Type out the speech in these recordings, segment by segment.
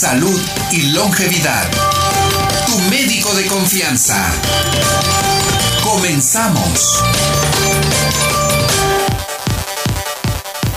salud y longevidad. Tu médico de confianza. Comenzamos.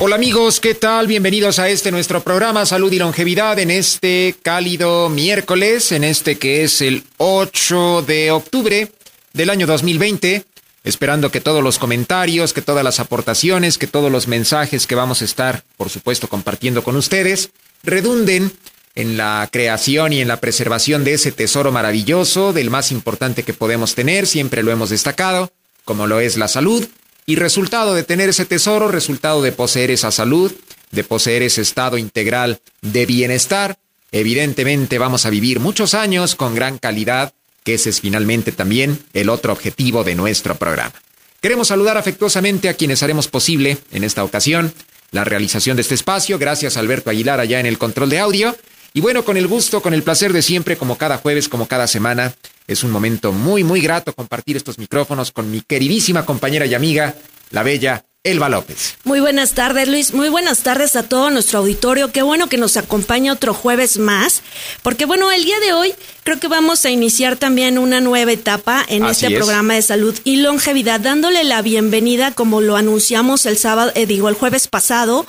Hola amigos, ¿qué tal? Bienvenidos a este nuestro programa Salud y Longevidad en este cálido miércoles, en este que es el 8 de octubre del año 2020 esperando que todos los comentarios, que todas las aportaciones, que todos los mensajes que vamos a estar, por supuesto, compartiendo con ustedes, redunden en la creación y en la preservación de ese tesoro maravilloso, del más importante que podemos tener, siempre lo hemos destacado, como lo es la salud, y resultado de tener ese tesoro, resultado de poseer esa salud, de poseer ese estado integral de bienestar, evidentemente vamos a vivir muchos años con gran calidad, que ese es finalmente también el otro objetivo de nuestro programa. Queremos saludar afectuosamente a quienes haremos posible en esta ocasión la realización de este espacio. Gracias a Alberto Aguilar allá en el control de audio. Y bueno, con el gusto, con el placer de siempre, como cada jueves, como cada semana, es un momento muy, muy grato compartir estos micrófonos con mi queridísima compañera y amiga, la bella Elba López. Muy buenas tardes, Luis. Muy buenas tardes a todo nuestro auditorio. Qué bueno que nos acompaña otro jueves más, porque bueno, el día de hoy creo que vamos a iniciar también una nueva etapa en este programa de salud y longevidad, dándole la bienvenida, como lo anunciamos el sábado, eh, digo, el jueves pasado,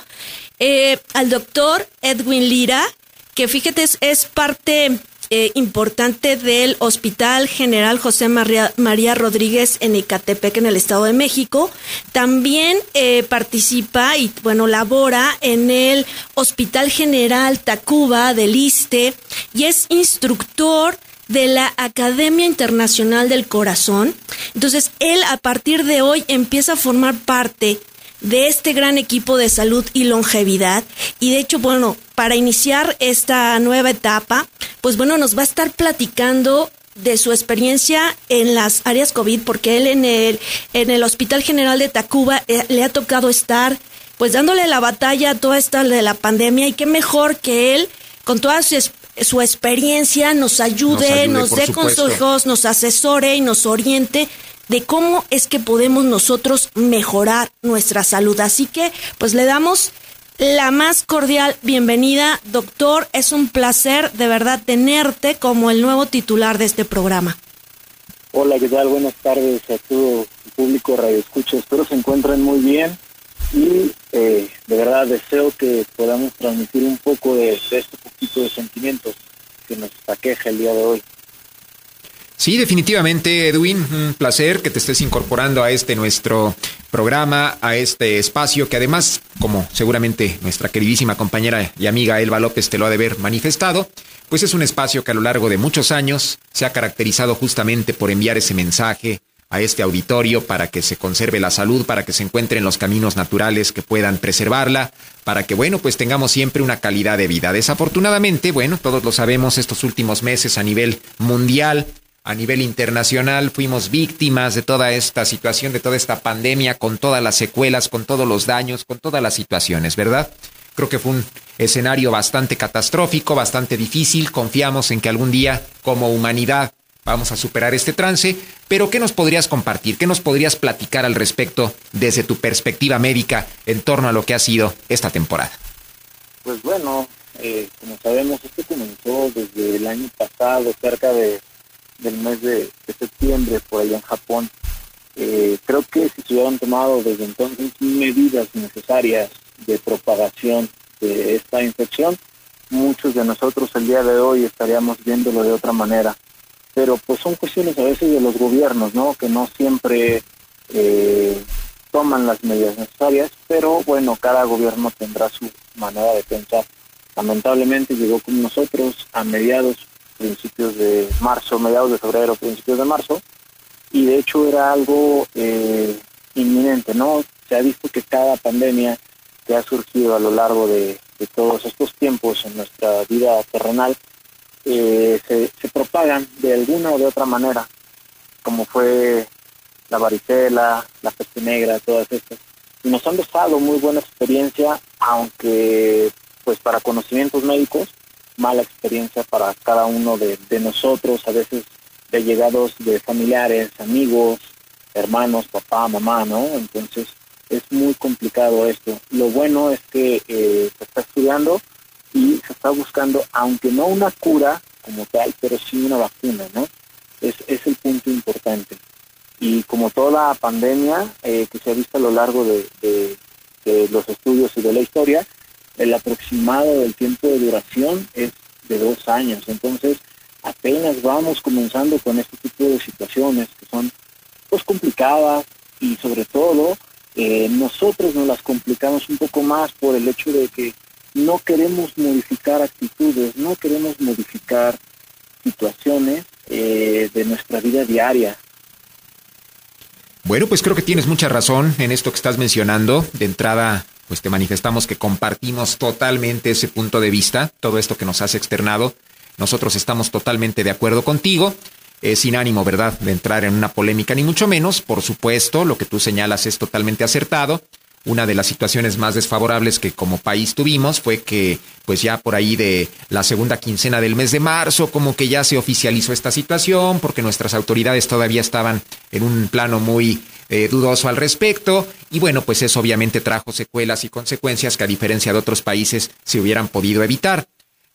eh, al doctor Edwin Lira, que fíjate, es parte eh, importante del Hospital General José María, Rodríguez en Ecatepec, en el Estado de México. También eh, participa y, bueno, labora en el Hospital General Tacuba del ISTE y es instructor de la Academia Internacional del Corazón. Entonces, él a partir de hoy empieza a formar parte de este gran equipo de salud y longevidad. Y de hecho, bueno, para iniciar esta nueva etapa, pues bueno, nos va a estar platicando de su experiencia en las áreas COVID, porque él en el, en el Hospital General de Tacuba eh, le ha tocado estar pues dándole la batalla a toda esta de la pandemia y qué mejor que él con toda su, su experiencia nos ayude, nos, nos dé consejos, nos asesore y nos oriente de cómo es que podemos nosotros mejorar nuestra salud. Así que, pues le damos la más cordial bienvenida, doctor. Es un placer de verdad tenerte como el nuevo titular de este programa. Hola, ¿qué tal? Buenas tardes a todo el público Radio Escucha. Espero se encuentren muy bien y eh, de verdad deseo que podamos transmitir un poco de, de este poquito de sentimientos que nos aqueja el día de hoy. Sí, definitivamente, Edwin, un placer que te estés incorporando a este nuestro programa, a este espacio que además, como seguramente nuestra queridísima compañera y amiga Elba López te lo ha de haber manifestado, pues es un espacio que a lo largo de muchos años se ha caracterizado justamente por enviar ese mensaje a este auditorio para que se conserve la salud, para que se encuentren los caminos naturales que puedan preservarla, para que, bueno, pues tengamos siempre una calidad de vida. Desafortunadamente, bueno, todos lo sabemos, estos últimos meses a nivel mundial a nivel internacional fuimos víctimas de toda esta situación, de toda esta pandemia, con todas las secuelas, con todos los daños, con todas las situaciones, ¿verdad? Creo que fue un escenario bastante catastrófico, bastante difícil. Confiamos en que algún día, como humanidad, vamos a superar este trance. Pero, ¿qué nos podrías compartir? ¿Qué nos podrías platicar al respecto desde tu perspectiva médica en torno a lo que ha sido esta temporada? Pues bueno, eh, como sabemos, esto comenzó desde el año pasado, cerca de del mes de, septiembre por allá en Japón. Eh, creo que si se hubieran tomado desde entonces medidas necesarias de propagación de esta infección, muchos de nosotros el día de hoy estaríamos viéndolo de otra manera. Pero pues son cuestiones a veces de los gobiernos, ¿no? Que no siempre eh, toman las medidas necesarias, pero bueno, cada gobierno tendrá su manera de pensar. Lamentablemente llegó con nosotros a mediados principios de marzo, mediados de febrero, principios de marzo, y de hecho era algo eh, inminente, ¿no? Se ha visto que cada pandemia que ha surgido a lo largo de, todos estos tiempos en nuestra vida terrenal eh, se, se propagan de alguna o de otra manera, como fue la varicela, la peste negra, todas estas. Y nos han dejado muy buena experiencia, aunque pues para conocimientos médicos mala experiencia para cada uno de, nosotros, a veces de llegados de familiares, amigos, hermanos, papá, mamá, ¿no? Entonces es muy complicado esto. Lo bueno es que eh, se está estudiando y se está buscando, aunque no una cura como tal, pero sí una vacuna, ¿no? Es, es el punto importante. Y como toda pandemia eh, que se ha visto a lo largo de, de, los estudios y de la historia, el aproximado del tiempo de duración es de dos años. Entonces, apenas vamos comenzando con este tipo de situaciones que son pues complicadas y sobre todo eh, nosotros nos las complicamos un poco más por el hecho de que no queremos modificar actitudes, no queremos modificar situaciones eh, de nuestra vida diaria. Bueno, pues creo que tienes mucha razón en esto que estás mencionando. De entrada, pues te manifestamos que compartimos totalmente ese punto de vista, todo esto que nos has externado. Nosotros estamos totalmente de acuerdo contigo. Eh, sin ánimo, ¿verdad?, de entrar en una polémica, ni mucho menos. Por supuesto, lo que tú señalas es totalmente acertado. Una de las situaciones más desfavorables que como país tuvimos fue que, pues ya por ahí de la segunda quincena del mes de marzo, como que ya se oficializó esta situación, porque nuestras autoridades todavía estaban en un plano muy eh, dudoso al respecto. Y bueno, pues eso obviamente trajo secuelas y consecuencias que a diferencia de otros países se hubieran podido evitar.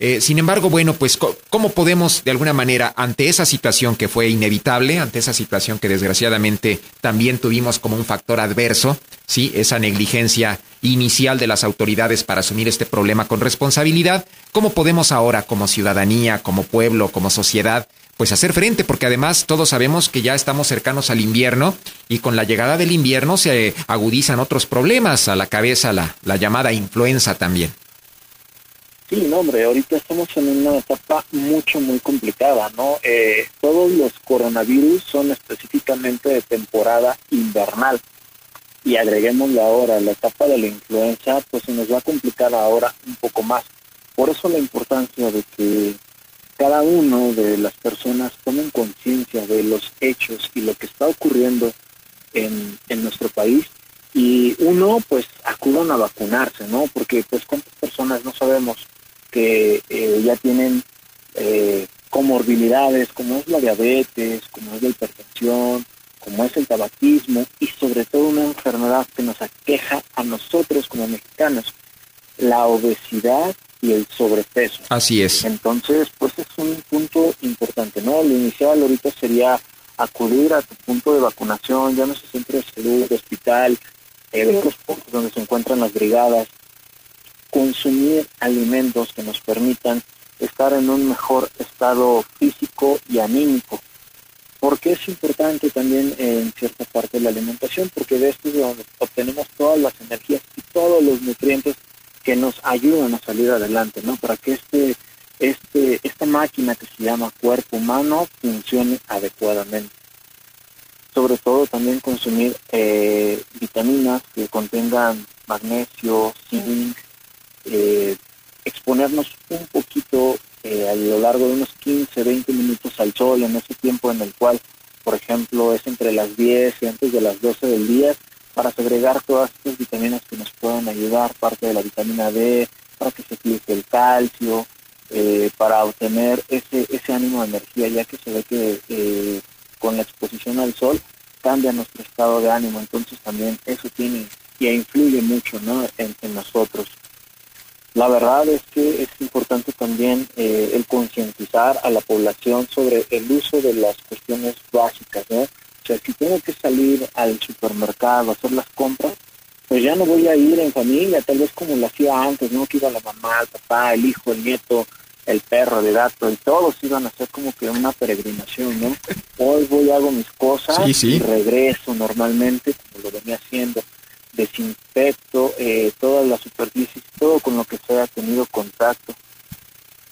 Eh, sin embargo, bueno, pues ¿cómo podemos de alguna manera, ante esa situación que fue inevitable, ante esa situación que desgraciadamente también tuvimos como un factor adverso, sí, esa negligencia inicial de las autoridades para asumir este problema con responsabilidad, ¿cómo podemos ahora como ciudadanía, como pueblo, como sociedad, pues hacer frente? Porque además todos sabemos que ya estamos cercanos al invierno y con la llegada del invierno se agudizan otros problemas a la cabeza, la, la llamada influenza también. Sí, no, hombre, ahorita estamos en una etapa mucho, muy complicada, ¿no? Eh, todos los coronavirus son específicamente de temporada invernal. Y agreguémosle ahora la etapa de la influenza, pues se nos va a complicar ahora un poco más. Por eso la importancia de que cada uno de las personas tomen conciencia de los hechos y lo que está ocurriendo en, en nuestro país y uno pues acudan a vacunarse, ¿no? Porque pues cuántas personas no sabemos que eh, ya tienen eh, comorbilidades como es la diabetes, como es la hipertensión, como es el tabaquismo y sobre todo una enfermedad que nos aqueja a nosotros como mexicanos, la obesidad y el sobrepeso. Así es. Entonces, pues importante, ¿no? Lo inicial ahorita sería acudir a tu punto de vacunación, ya no se centro de salud, hospital, eh, los puntos donde se encuentran las brigadas, consumir alimentos que nos permitan estar en un mejor estado físico y anímico. porque es importante también en cierta parte la alimentación? Porque de esto es donde obtenemos todas las energías y todos los nutrientes que nos ayudan a salir adelante, ¿no? Para que este, este, esta máquina que se llama cuerpo humano funcione adecuadamente. Sobre todo también consumir eh, vitaminas que contengan magnesio, zinc, eh, exponernos un poquito eh, a lo largo de unos 15, 20 minutos al sol en ese tiempo en el cual, por ejemplo, es entre las 10 y antes de las 12 del día, para segregar todas estas vitaminas que nos puedan ayudar, parte de la vitamina D, para que se fije el calcio, eh, para obtener ese, ese ánimo de energía, ya que se ve que eh, con la exposición al sol cambia nuestro estado de ánimo, entonces también eso tiene y influye mucho ¿no? en, nosotros. La verdad es que es importante también eh, el concientizar a la población sobre el uso de las cuestiones básicas, ¿no? O sea, si tengo que salir al supermercado a hacer las compras, pues ya no voy a ir en familia, tal vez como lo hacía antes, ¿no? Que iba la mamá, el papá, el hijo, el nieto, el perro, el gato, y todos iban a hacer como que una peregrinación, ¿no? Hoy voy, hago mis cosas y regreso normalmente, como lo venía haciendo desinfecto eh, todas las superficies, todo con lo que se haya tenido contacto.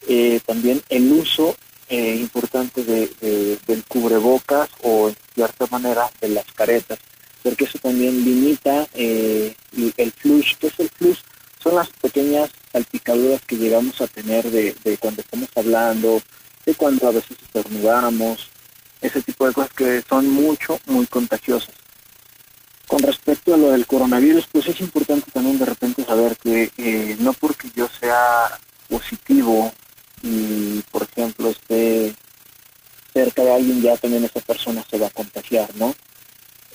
Eh, también el uso eh, importante de, del cubrebocas o en cierta manera de las caretas, porque eso también limita el flush. ¿Qué es el flush? Son las pequeñas salpicaduras que llegamos a tener de, de cuando estamos hablando, de cuando a veces estornudamos, ese tipo de cosas que son mucho, muy contagiosas. Con respecto a lo del coronavirus, pues es importante también de repente saber que eh, no porque yo sea positivo y, por ejemplo, esté cerca de alguien, ya también esa persona se va a contagiar, ¿no?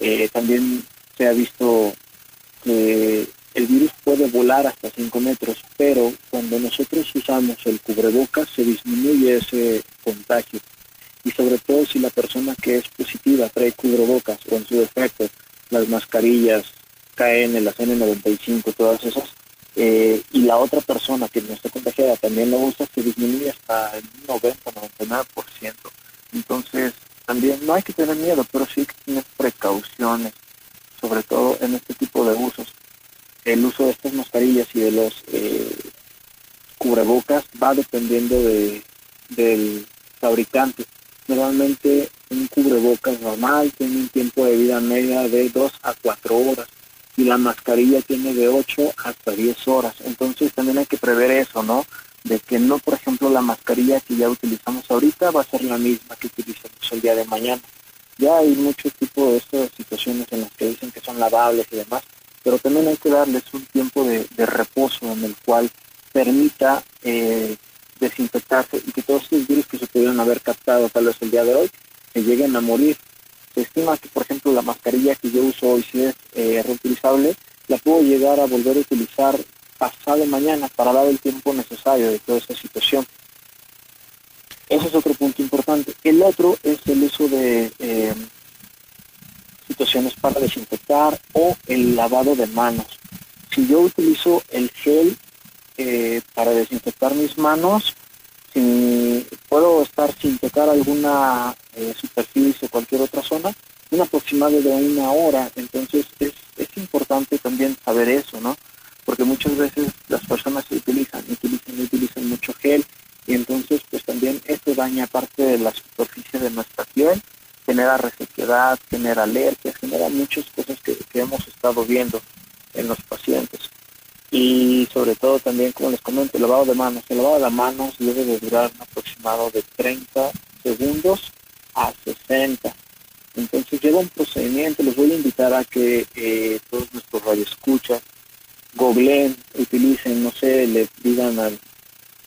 Eh, también se ha visto que el virus puede volar hasta 5 metros, pero cuando nosotros usamos el cubrebocas se disminuye ese contagio. Y sobre todo si la persona que es positiva trae cubrebocas o en su defecto las mascarillas KN, las N95, todas esas, eh, y la otra persona que no está contagiada también lo usa, se disminuye hasta el 90-99%. Entonces, también no hay que tener miedo, pero sí hay que tener precauciones, sobre todo en este tipo de usos el uso de estas mascarillas y de los eh, cubrebocas va dependiendo de, del fabricante. Normalmente un cubrebocas normal tiene un tiempo de vida media de 2 a 4 horas y la mascarilla tiene de 8 hasta 10 horas. Entonces también hay que prever eso, ¿no? De que no, por ejemplo, la mascarilla que ya utilizamos ahorita va a ser la misma que utilizamos el día de mañana. Ya hay muchos tipos de estas situaciones en las que dicen que son lavables y demás, pero también hay que darles un tiempo de, reposo en el cual permita eh, desinfectarse y que todos esos virus que se pudieron haber captado tal vez el día de hoy se lleguen a morir. Se estima que, por ejemplo, la mascarilla que yo uso hoy, si es eh, reutilizable, la puedo llegar a volver a utilizar pasado mañana para dar el tiempo necesario de toda esta situación. Ese es otro punto importante. El otro es el uso de eh, situaciones para desinfectar o el lavado de manos. Si yo utilizo el gel eh, para desinfectar mis manos, si puedo estar sin tocar alguna eh, superficie o cualquier otra zona, un aproximado de una hora. Entonces es, es importante también saber eso, ¿no? Porque muchas veces las personas se utilizan, utilizan, utilizan mucho gel y entonces pues también esto daña parte de la superficie de nuestra piel genera resequedad, genera alergias, genera muchas cosas que, hemos estado viendo en los pacientes. Y sobre todo también, como les comento, el lavado de manos. El lavado de manos debe de durar un aproximado de 30 segundos a 60. Entonces lleva un procedimiento, les voy a invitar a que eh, todos nuestros radioescuchas googleen, utilicen, no sé, le digan al,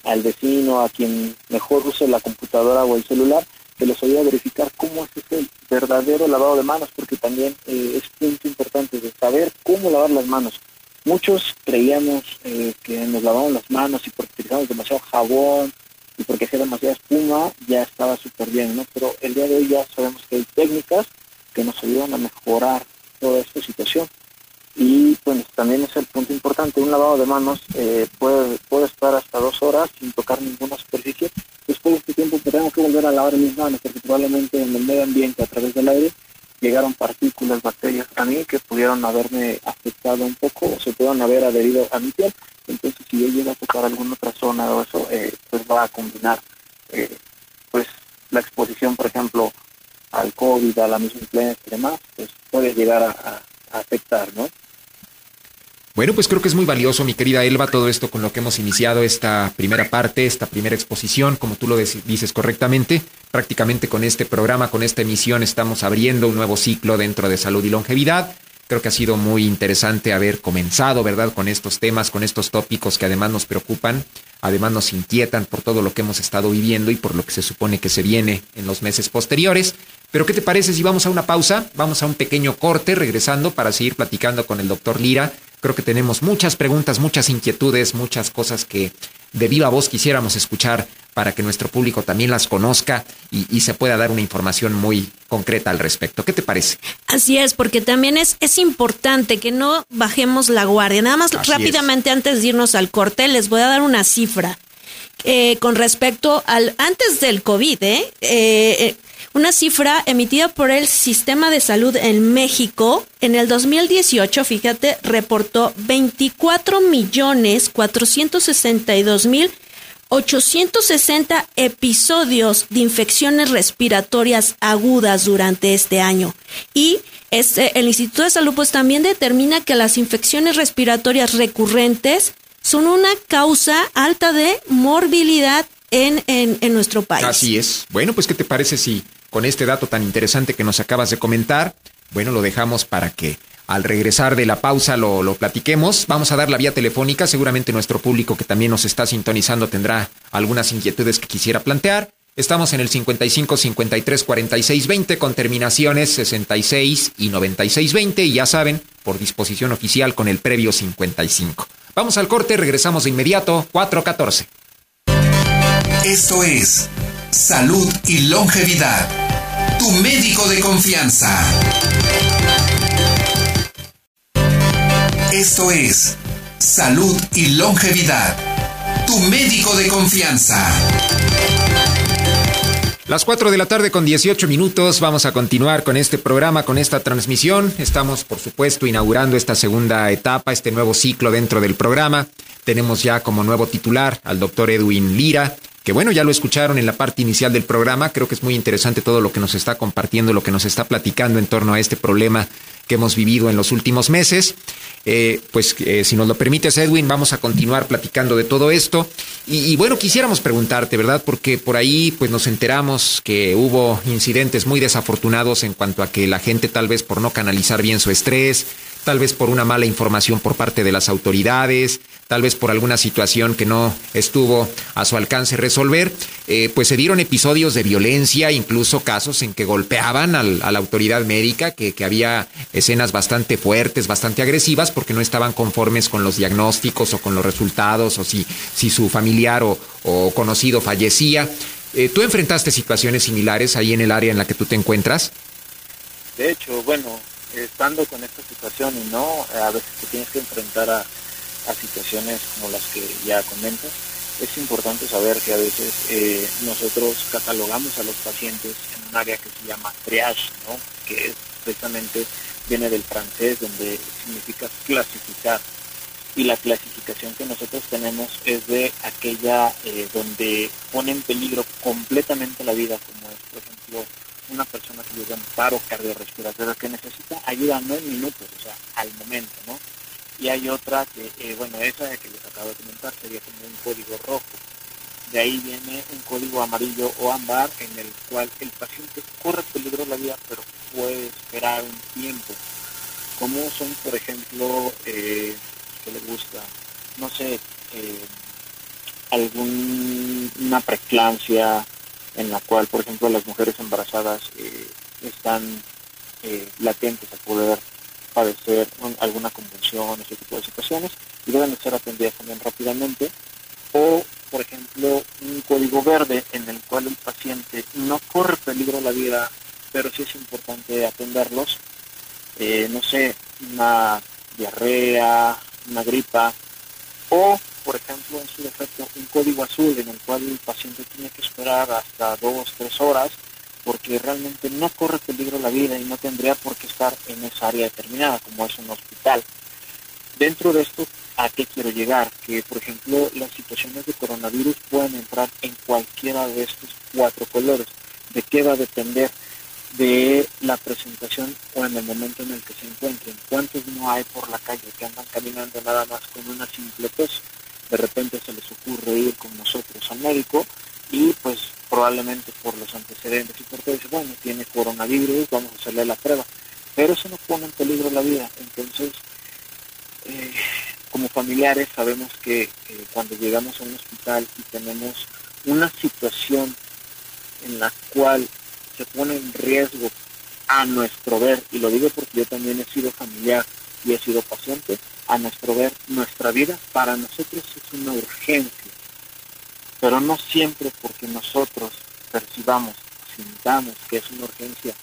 al vecino, a quien mejor use la computadora o el celular, que les ayude a verificar cómo es ese verdadero lavado de manos, porque también eh, es punto importante de saber cómo lavar las manos. Muchos creíamos eh, que nos lavamos las manos y porque utilizamos demasiado jabón y porque hacía demasiada espuma, ya estaba súper bien, ¿no? Pero el día de hoy ya sabemos que hay técnicas que nos ayudan a mejorar toda esta situación. Y pues también es el punto importante, un lavado de manos eh, puede, puede estar hasta dos horas sin tocar ninguna superficie después de este tiempo tengo que volver a lavar mis manos porque probablemente en el medio ambiente a través del aire llegaron partículas, bacterias a mí que pudieron haberme afectado un poco o se pudieron haber adherido a mi piel. Entonces si yo llego a tocar alguna otra zona o eso, eh, pues va a combinar eh, pues la exposición, por ejemplo, al COVID, a la misma influenza y demás, pues puede llegar a afectar, ¿no? Bueno, pues creo que es muy valioso, mi querida Elba, todo esto con lo que hemos iniciado esta primera parte, esta primera exposición, como tú lo dices correctamente. Prácticamente con este programa, con esta emisión, estamos abriendo un nuevo ciclo dentro de salud y longevidad. Creo que ha sido muy interesante haber comenzado, ¿verdad?, con estos temas, con estos tópicos que además nos preocupan, además nos inquietan por todo lo que hemos estado viviendo y por lo que se supone que se viene en los meses posteriores. Pero ¿qué te parece si vamos a una pausa? Vamos a un pequeño corte, regresando para seguir platicando con el doctor Lira Creo que tenemos muchas preguntas, muchas inquietudes, muchas cosas que de viva voz quisiéramos escuchar para que nuestro público también las conozca y, se pueda dar una información muy concreta al respecto. ¿Qué te parece? Así es, porque también es, es importante que no bajemos la guardia. Nada más rápidamente antes de irnos al corte, les voy a dar una cifra. Eh, con respecto al antes del COVID, ¿eh? eh, eh una cifra emitida por el Sistema de Salud en México en el 2018, fíjate, reportó 24 millones 462 mil 860 episodios de infecciones respiratorias agudas durante este año. Y este, el Instituto de Salud pues también determina que las infecciones respiratorias recurrentes son una causa alta de morbilidad en, en, en nuestro país. Así es. Bueno, pues ¿qué te parece si con este dato tan interesante que nos acabas de comentar. Bueno, lo dejamos para que al regresar de la pausa lo, platiquemos. Vamos a dar la vía telefónica. Seguramente nuestro público que también nos está sintonizando tendrá algunas inquietudes que quisiera plantear. Estamos en el 55 53 46 20 con terminaciones 66 y 96 20 y ya saben, por disposición oficial con el previo 55. Vamos al corte, regresamos de inmediato, 414. Esto es Salud y Longevidad, tu médico de confianza. Esto es Salud y Longevidad, tu médico de confianza. Las 4 de la tarde con 18 minutos vamos a continuar con este programa, con esta transmisión. Estamos, por supuesto, inaugurando esta segunda etapa, este nuevo ciclo dentro del programa. Tenemos ya como nuevo titular al doctor Edwin Lira, que bueno, ya lo escucharon en la parte inicial del programa. Creo que es muy interesante todo lo que nos está compartiendo, lo que nos está platicando en torno a este problema que hemos vivido en los últimos meses. Eh, pues eh, si nos lo permites, Edwin, vamos a continuar platicando de todo esto. Y, bueno, quisiéramos preguntarte, ¿verdad? Porque por ahí pues nos enteramos que hubo incidentes muy desafortunados en cuanto a que la gente tal vez por no canalizar bien su estrés, tal vez por una mala información por parte de las autoridades, tal vez por alguna situación que no estuvo a su alcance resolver, eh, pues se dieron episodios de violencia, incluso casos en que golpeaban a la autoridad médica, que, había escenas bastante fuertes, bastante agresivas, porque no estaban conformes con los diagnósticos o con los resultados, o si, si su familiar o, conocido fallecía. Eh, ¿Tú enfrentaste situaciones similares ahí en el área en la que tú te encuentras? De hecho, bueno, estando con esta situación y no, a veces te tienes que enfrentar a a situaciones como las que ya comentas, es importante saber que a veces eh, nosotros catalogamos a los pacientes en un área que se llama triage, ¿no? que es precisamente viene del francés donde significa clasificar y la clasificación que nosotros tenemos es de aquella eh, donde pone en peligro completamente la vida como es por ejemplo una persona que llega en paro cardiorrespiratorio que necesita ayuda no en minutos o sea al momento no y hay otra que, eh, bueno, esa que les acabo de comentar sería como un código rojo. De ahí viene un código amarillo o ámbar en el cual el paciente corre peligro la vida, pero puede esperar un tiempo. Como son, por ejemplo, eh, que le gusta, no sé, eh, alguna preeclampsia en la cual, por ejemplo, las mujeres embarazadas eh, están latentes a poder padecer alguna convulsión, ese tipo de situaciones, y deben ser atendidas también rápidamente. O, por ejemplo, un código verde en el cual el paciente no corre peligro la vida, pero sí es importante atenderlos. Eh, no sé, una diarrea, una gripa, o, por ejemplo, en su defecto, un código azul en el cual el paciente tiene que esperar hasta dos, tres horas porque realmente no corre peligro la vida y no tendría por qué estar en esa área determinada, como es un hospital. Dentro de esto, ¿a qué quiero llegar? Que, por ejemplo, las situaciones de coronavirus pueden entrar en cualquiera de estos cuatro colores. ¿De qué va a depender? De la presentación o en el momento en el que se encuentren. ¿Cuántos no hay por la calle que andan caminando nada más con una simple tos? De repente se les ocurre ir con nosotros al médico y pues probablemente por los antecedentes y por todo dice, bueno, tiene coronavirus, vamos a hacerle la prueba. Pero eso no pone en peligro la vida. Entonces, eh, como familiares sabemos que eh, cuando llegamos a un hospital y tenemos una situación en la cual se pone en riesgo a nuestro ver, y lo digo porque yo también he sido familiar y he sido paciente, a nuestro ver nuestra vida, para nosotros es una urgencia pero no siempre porque nosotros percibamos, sintamos que es una urgencia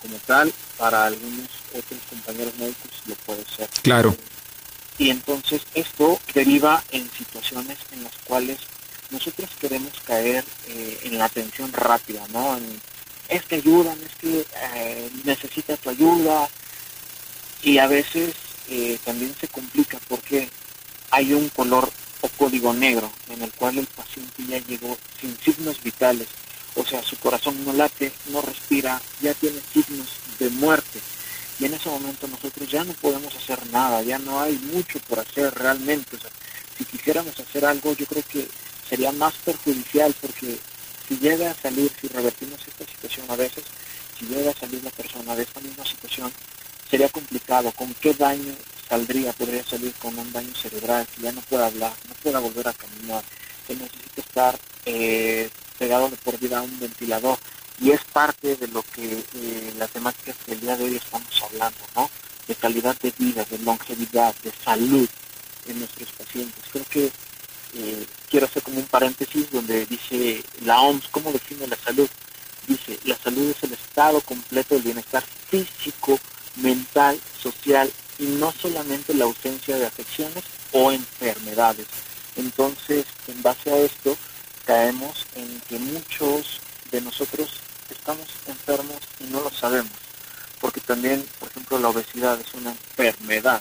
como tal, para algunos otros compañeros médicos lo puede ser. Claro. Y entonces esto deriva en situaciones en las cuales nosotros queremos caer eh, en la atención rápida, ¿no? es que ayudan, es que eh, necesita tu ayuda. Y a veces eh, también se complica porque hay un color o código negro en el cual el paciente ya llegó sin signos vitales, o sea, su corazón no late, no respira, ya tiene signos de muerte. Y en ese momento nosotros ya no podemos hacer nada, ya no hay mucho por hacer realmente. O sea, si quisiéramos hacer algo, yo creo que sería más perjudicial porque si llega a salir, si revertimos esta situación a veces, si llega a salir la persona de esta misma situación, ¿Con qué daño saldría, podría salir con un daño cerebral, que ya no pueda hablar, no pueda volver a caminar, que necesita estar eh, pegado de por vida a un ventilador. Y es parte de lo que eh, las temáticas que día de hoy estamos hablando, ¿no? De calidad de vida, de longevidad, de salud en nuestros pacientes. Creo que eh, quiero hacer como un paréntesis donde dice la OMS, ¿cómo define la salud? Dice, la salud es el estado completo del bienestar físico, mental, social y no solamente la ausencia de afecciones o enfermedades. Entonces, en base a esto, caemos en que muchos de nosotros estamos enfermos y no lo sabemos, porque también, por ejemplo, la obesidad es una enfermedad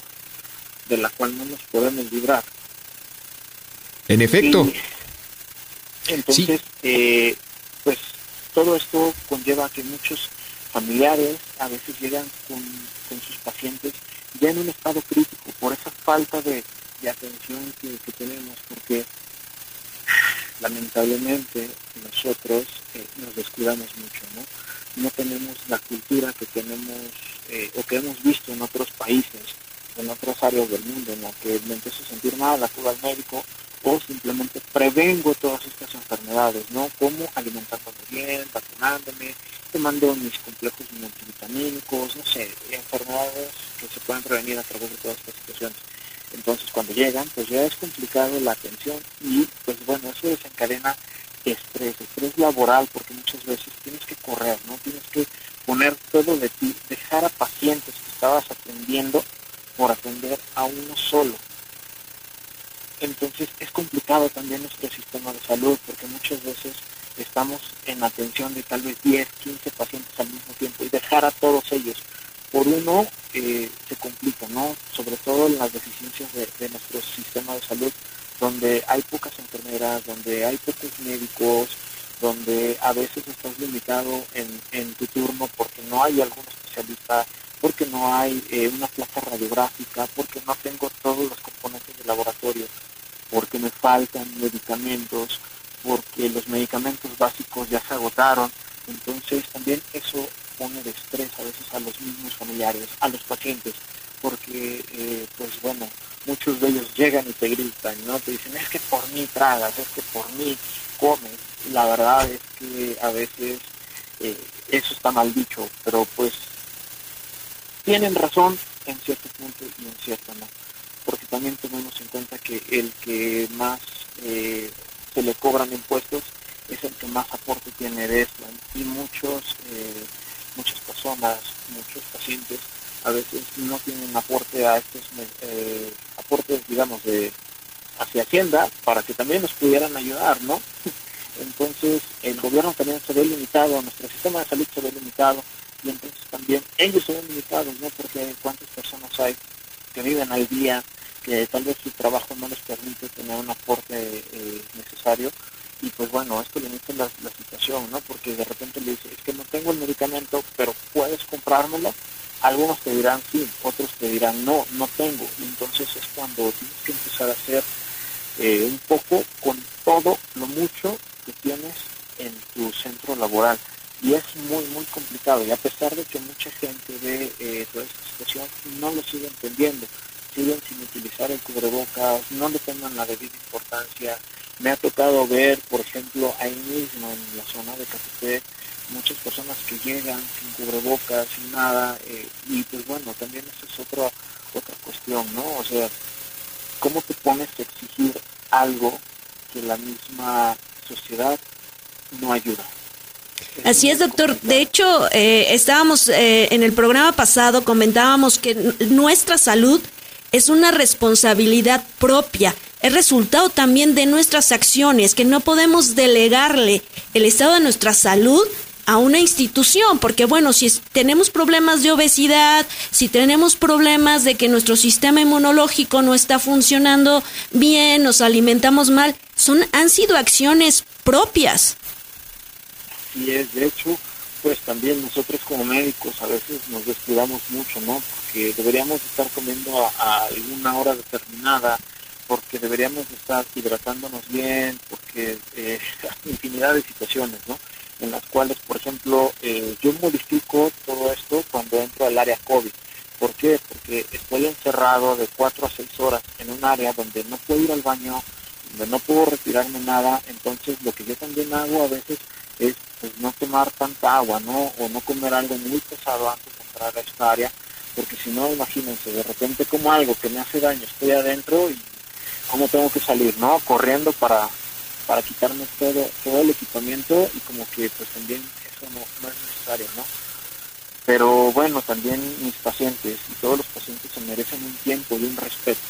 de la cual no nos podemos librar. En efecto. entonces, eh, pues todo esto conlleva a que muchos familiares a veces llegan con, sus pacientes ya en un estado crítico por esa falta de, atención que, tenemos, porque lamentablemente nosotros eh, nos descuidamos mucho, ¿no? No tenemos la cultura que tenemos eh, o que hemos visto en otros países, en otras áreas del mundo, en la que me empiezo a sentir mal, acudo al médico o simplemente prevengo todas estas enfermedades, ¿no? Como alimentándome bien, vacunándome, tomando mis complejos multivitamínicos, no sé, enfermedades que se pueden prevenir a través de todas estas situaciones. Entonces cuando llegan, pues ya es complicado la atención y pues bueno, eso desencadena estrés, estrés laboral, porque muchas veces tienes que correr, ¿no? Tienes que poner todo de ti, dejar a pacientes que estabas atendiendo por atender a uno solo. Entonces es complicado también nuestro sistema de salud porque muchas veces estamos en atención de tal vez 10, 15 pacientes al mismo tiempo y dejar a todos ellos por uno eh, se complica, ¿no? Sobre todo en las deficiencias de, nuestro sistema de salud, donde hay pocas enfermeras, donde hay pocos médicos, donde a veces estás limitado en, en tu turno porque no hay algún especialista, porque no hay eh, una plaza radiográfica, porque no tengo todos los componentes de laboratorio, porque me faltan medicamentos, porque los medicamentos básicos ya se agotaron. Entonces también eso pone de estrés a veces a los mismos familiares, a los pacientes, porque eh, pues bueno, muchos de ellos llegan y te gritan, ¿no? Te dicen, es que por mí tragas, es que por mí comes. La verdad es que a veces eh, eso está mal dicho, pero pues tienen razón en cierto punto y en cierto no. Porque también tenemos en cuenta que el que más eh, se le cobran impuestos es el que más aporte tiene de esto. Y muchos, eh, muchas personas, muchos pacientes a veces no tienen aporte a estos eh, aportes, digamos, de hacia Hacienda para que también nos pudieran ayudar, ¿no? Entonces el gobierno también se ve limitado, nuestro sistema de salud se ve limitado y entonces también ellos se ven limitados, ¿no? Porque cuántas personas hay que viven al día, que tal vez su trabajo no les permite tener un aporte eh, necesario y pues bueno, esto limita la, la situación, ¿no? Porque de repente le dice, es que no tengo el medicamento, pero puedes comprármelo. Algunos te dirán sí, otros te dirán no, no tengo. entonces es cuando tienes que empezar a hacer eh, un poco con todo lo mucho que tienes en tu centro laboral. Y es muy, muy complicado. Y a pesar de que mucha gente ve eh, toda esta situación, no lo sigue entendiendo. Siguen sin utilizar el cubrebocas, no le toman la debida importancia. Me ha tocado ver, por ejemplo, ahí mismo en la zona de Catepec, muchas personas que llegan sin cubrebocas, sin nada. Eh, y pues bueno, también esa es otra, otra cuestión, ¿no? O sea, ¿cómo te pones a exigir algo que la misma sociedad no ayuda? Así es, doctor. De hecho, eh, estábamos eh, en el programa pasado, comentábamos que nuestra salud es una responsabilidad propia, es resultado también de nuestras acciones, que no podemos delegarle el estado de nuestra salud a una institución, porque bueno, si tenemos problemas de obesidad, si tenemos problemas de que nuestro sistema inmunológico no está funcionando bien, nos alimentamos mal, son han sido acciones propias. Y es, de hecho, pues también nosotros como médicos a veces nos descuidamos mucho, ¿no? Porque deberíamos estar comiendo a, alguna hora determinada, porque deberíamos estar hidratándonos bien, porque eh, infinidad de situaciones, ¿no? En las cuales, por ejemplo, eh, yo modifico todo esto cuando entro al área COVID. ¿Por qué? Porque estoy encerrado de cuatro a seis horas en un área donde no puedo ir al baño, donde no puedo retirarme nada, entonces lo que yo también hago a veces es pues, no tomar tanta agua, ¿no? O no comer algo muy pesado antes de entrar a esta área, porque si no, imagínense, de repente como algo que me hace daño, estoy adentro y cómo tengo que salir, ¿no? Corriendo para, para quitarme todo, todo el equipamiento y como que pues también eso no, no es necesario, ¿no? Pero bueno, también mis pacientes y todos los pacientes se merecen un tiempo y un respeto.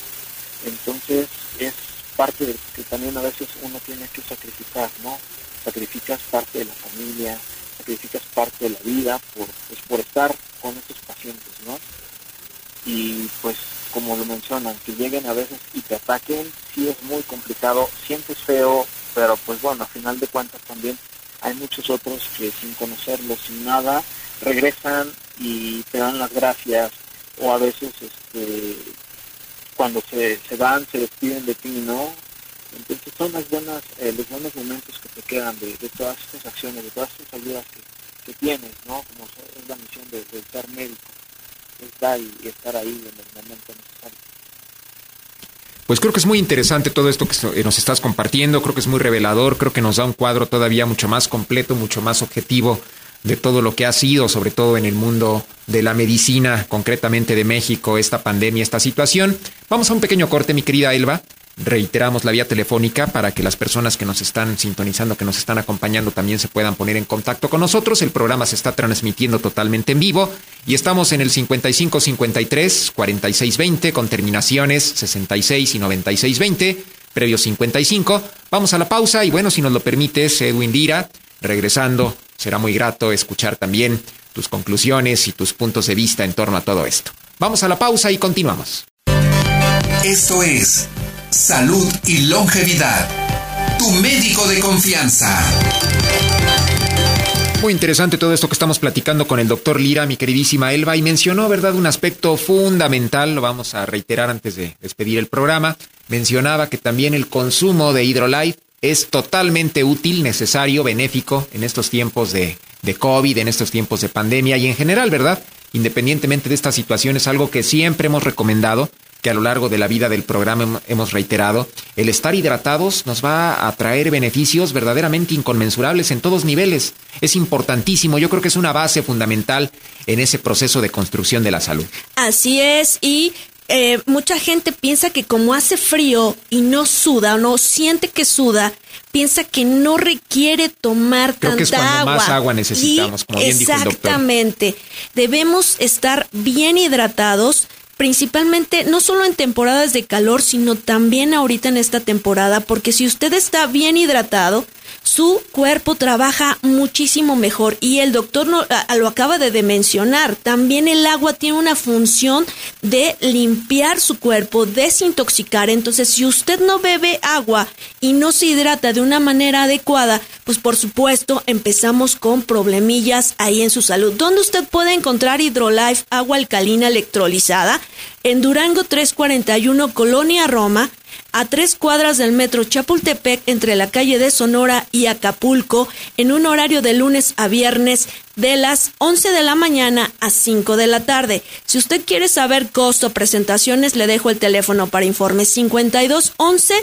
Entonces es parte de que también a veces uno tiene que sacrificar, ¿no? Sacrificas parte de la familia, sacrificas parte de la vida por, pues, por estar con estos pacientes, ¿no? Y pues como lo mencionan, que lleguen a veces y te ataquen, sí es muy complicado, sientes feo, pero pues bueno, a final de cuentas también hay muchos otros que sin conocerlo, sin nada, regresan y te dan las gracias o a veces este cuando se, se van se despiden de ti no entonces son las buenas eh, los buenos momentos que te quedan de, todas estas acciones de todas estas ayudas que, tienes no como es la misión de, de ser médico estar y estar ahí en el momento necesario pues creo que es muy interesante todo esto que nos estás compartiendo, creo que es muy revelador, creo que nos da un cuadro todavía mucho más completo, mucho más objetivo de todo lo que ha sido, sobre todo en el mundo de la medicina, concretamente de México, esta pandemia, esta situación. Vamos a un pequeño corte, mi querida Elba. Reiteramos la vía telefónica para que las personas que nos están sintonizando, que nos están acompañando, también se puedan poner en contacto con nosotros. El programa se está transmitiendo totalmente en vivo y estamos en el 5553 4620 con terminaciones 66 y 9620, previo 55. Vamos a la pausa y bueno, si nos lo permites, Edwin Dira, regresando Será muy grato escuchar también tus conclusiones y tus puntos de vista en torno a todo esto. Vamos a la pausa y continuamos. Esto es Salud y Longevidad. Tu médico de confianza. Muy interesante todo esto que estamos platicando con el doctor Lira, mi queridísima Elba, y mencionó, ¿verdad?, un aspecto fundamental, lo vamos a reiterar antes de despedir el programa. Mencionaba que también el consumo de Hydrolife es totalmente útil, necesario, benéfico en estos tiempos de, de, COVID, en estos tiempos de pandemia y en general, ¿verdad? Independientemente de esta situación, es algo que siempre hemos recomendado, que a lo largo de la vida del programa hemos reiterado. El estar hidratados nos va a traer beneficios verdaderamente inconmensurables en todos niveles. Es importantísimo, yo creo que es una base fundamental en ese proceso de construcción de la salud. Así es, y eh, mucha gente piensa que como hace frío y no suda o no siente que suda, piensa que no requiere tomar Creo tanta que es cuando agua. más agua necesitamos, como bien dijo el doctor. Exactamente. Debemos estar bien hidratados, principalmente no solo en temporadas de calor, sino también ahorita en esta temporada, porque si usted está bien hidratado, su cuerpo trabaja muchísimo mejor y el doctor no, lo acaba de, mencionar. También el agua tiene una función de limpiar su cuerpo, desintoxicar. Entonces, si usted no bebe agua y no se hidrata de una manera adecuada, pues por supuesto empezamos con problemillas ahí en su salud. ¿Dónde usted puede encontrar Hydrolife agua alcalina electrolizada? En Durango 341, Colonia Roma a tres cuadras del metro Chapultepec entre la calle de Sonora y Acapulco en un horario de lunes a viernes de las 11 de la mañana a 5 de la tarde. Si usted quiere saber costo presentaciones, le dejo el teléfono para informes 5211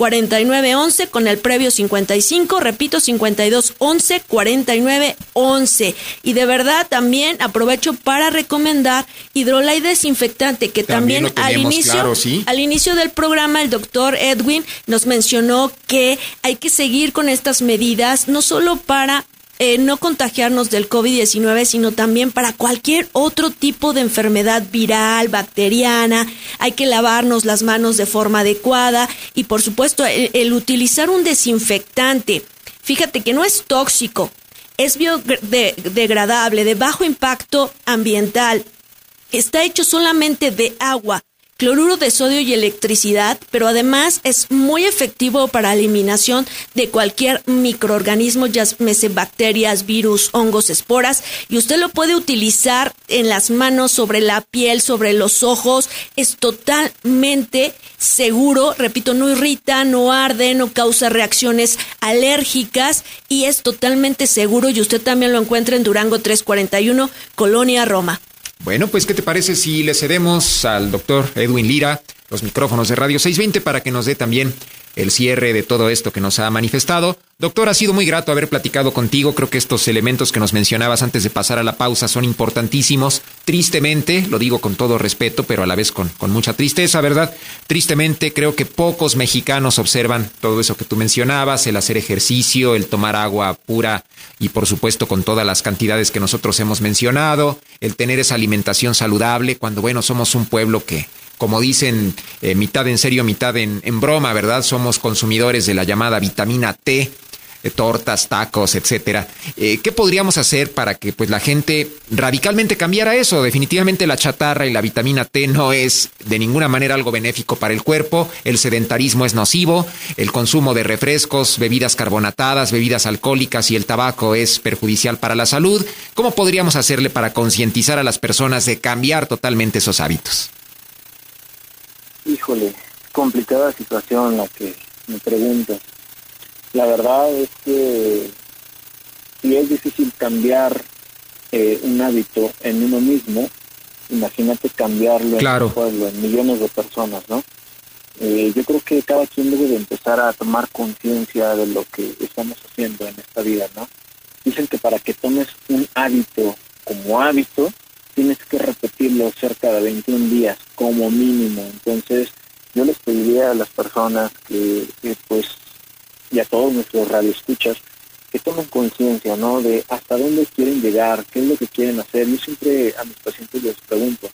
4911 con el previo 55, repito 5211 4911. Y de verdad también aprovecho para recomendar Hidrolay desinfectante que también, al inicio al inicio del programa el doctor Edwin nos mencionó que hay que seguir con estas medidas no solo para eh, no contagiarnos del COVID-19, sino también para cualquier otro tipo de enfermedad viral, bacteriana. Hay que lavarnos las manos de forma adecuada y, por supuesto, el, utilizar un desinfectante. Fíjate que no es tóxico, es biodegradable, de bajo impacto ambiental. Está hecho solamente de agua cloruro de sodio y electricidad, pero además es muy efectivo para eliminación de cualquier microorganismo, ya sea bacterias, virus, hongos, esporas, y usted lo puede utilizar en las manos, sobre la piel, sobre los ojos, es totalmente seguro, repito, no irrita, no arde, no causa reacciones alérgicas y es totalmente seguro y usted también lo encuentra en Durango 341, Colonia Roma. Bueno, pues, ¿qué te parece si le cedemos al doctor Edwin Lira los micrófonos de Radio 620 para que nos dé también el cierre de todo esto que nos ha manifestado. Doctor, ha sido muy grato haber platicado contigo. Creo que estos elementos que nos mencionabas antes de pasar a la pausa son importantísimos. Tristemente, lo digo con todo respeto, pero a la vez con, con mucha tristeza, ¿verdad? Tristemente, creo que pocos mexicanos observan todo eso que tú mencionabas, el hacer ejercicio, el tomar agua pura y por supuesto con todas las cantidades que nosotros hemos mencionado, el tener esa alimentación saludable, cuando bueno, somos un pueblo que como dicen, eh, mitad en serio, mitad en, broma, ¿verdad? Somos consumidores de la llamada vitamina T, eh, tortas, tacos, etcétera. Eh, ¿Qué podríamos hacer para que pues la gente radicalmente cambiara eso? Definitivamente la chatarra y la vitamina T no es de ninguna manera algo benéfico para el cuerpo. El sedentarismo es nocivo. El consumo de refrescos, bebidas carbonatadas, bebidas alcohólicas y el tabaco es perjudicial para la salud. ¿Cómo podríamos hacerle para concientizar a las personas de cambiar totalmente esos hábitos? Híjole, complicada situación la que me preguntas. La verdad es que si es difícil cambiar eh, un hábito en uno mismo, imagínate cambiarlo en un pueblo, en millones de personas, ¿no? Eh, yo creo que cada quien debe de empezar a tomar conciencia de lo que estamos haciendo en esta vida, ¿no? Dicen que para que tomes un hábito como hábito, tienes que repetirlo cerca de 21 días como mínimo. Entonces, yo les pediría a las personas que, pues, y a todos nuestros radioescuchas, que tomen conciencia, ¿no? De hasta dónde quieren llegar, qué es lo que quieren hacer. Yo siempre a mis pacientes les pregunto,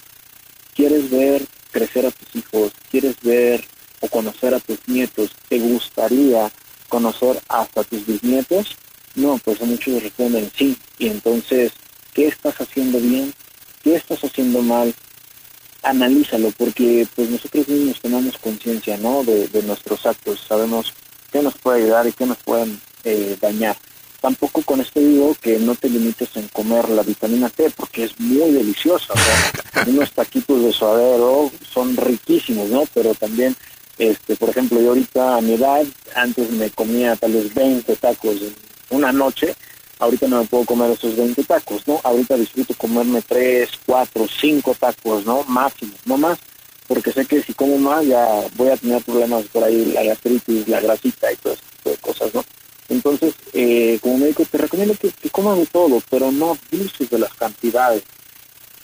¿quieres ver crecer a tus hijos? ¿Quieres ver o conocer a tus nietos? ¿Te gustaría conocer hasta tus bisnietos? No, pues a muchos responden sí. Y entonces, ¿qué estás haciendo bien? ¿Qué estás haciendo mal? Analízalo, porque pues nosotros mismos tomamos conciencia, ¿no? De, nuestros actos, sabemos qué nos puede ayudar y qué nos pueden eh, dañar. Tampoco con esto digo que no te limites en comer la vitamina T, porque es muy deliciosa. unos taquitos de suadero son riquísimos, ¿no? Pero también, este, por ejemplo, yo ahorita a mi edad, antes me comía tal vez 20 tacos en una noche, ahorita no me puedo comer esos 20 tacos, ¿no? Ahorita disfruto comerme 3, 4, 5 tacos, ¿no? Máximo, no más, porque sé que si como más ya voy a tener problemas por ahí, la gastritis, la grasita y todo ese tipo de cosas, ¿no? Entonces, eh, como médico te recomiendo que, que comas de todo, pero no abuses de las cantidades.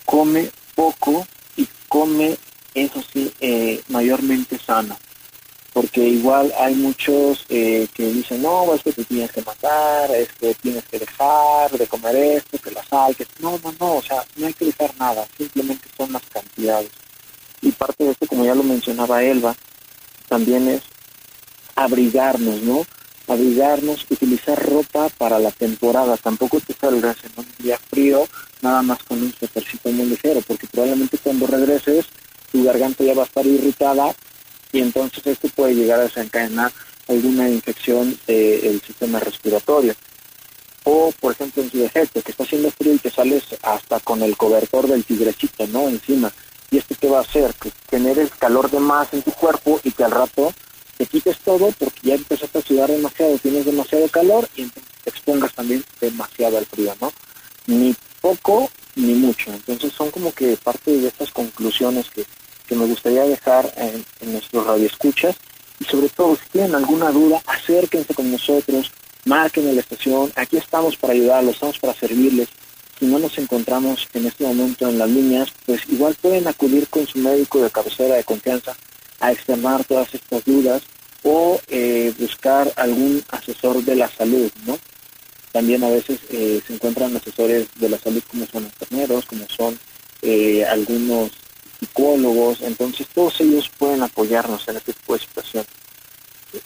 Come poco y come, eso sí, eh, mayormente sano porque igual hay muchos eh, que dicen, no, es que te tienes que matar, es que tienes que dejar de comer esto, que la sal, que no, no, no, o sea, no hay que dejar nada, simplemente son las cantidades. Y parte de esto, como ya lo mencionaba Elba, también es abrigarnos, ¿no? Abrigarnos, utilizar ropa para la temporada, tampoco te salgas en un día frío, nada más con un suétercito muy ligero, porque probablemente cuando regreses tu garganta ya va a estar irritada y entonces esto puede llegar a desencadenar alguna infección del sistema respiratorio. O, por ejemplo, en tu defecto, que está haciendo frío y te sales hasta con el cobertor del tigrecito, ¿no? Encima. ¿Y esto qué va a hacer? Que generes calor de más en tu cuerpo y que al rato te quites todo porque ya empezaste a sudar demasiado, tienes demasiado calor y entonces te expongas también demasiado al frío, ¿no? Ni poco ni mucho. Entonces son como que parte de estas conclusiones que que me gustaría dejar en, en nuestros radioescuchas. Y sobre todo, si tienen alguna duda, acérquense con nosotros, marquen la estación. Aquí estamos para ayudarlos, estamos para servirles. Si no nos encontramos en este momento en las líneas, pues igual pueden acudir con su médico de cabecera de confianza a externar todas estas dudas o eh, buscar algún asesor de la salud, ¿no? También a veces eh, se encuentran asesores de la salud como son enfermeros, como son eh, algunos psicólogos, entonces todos ellos pueden apoyarnos en este tipo de situación.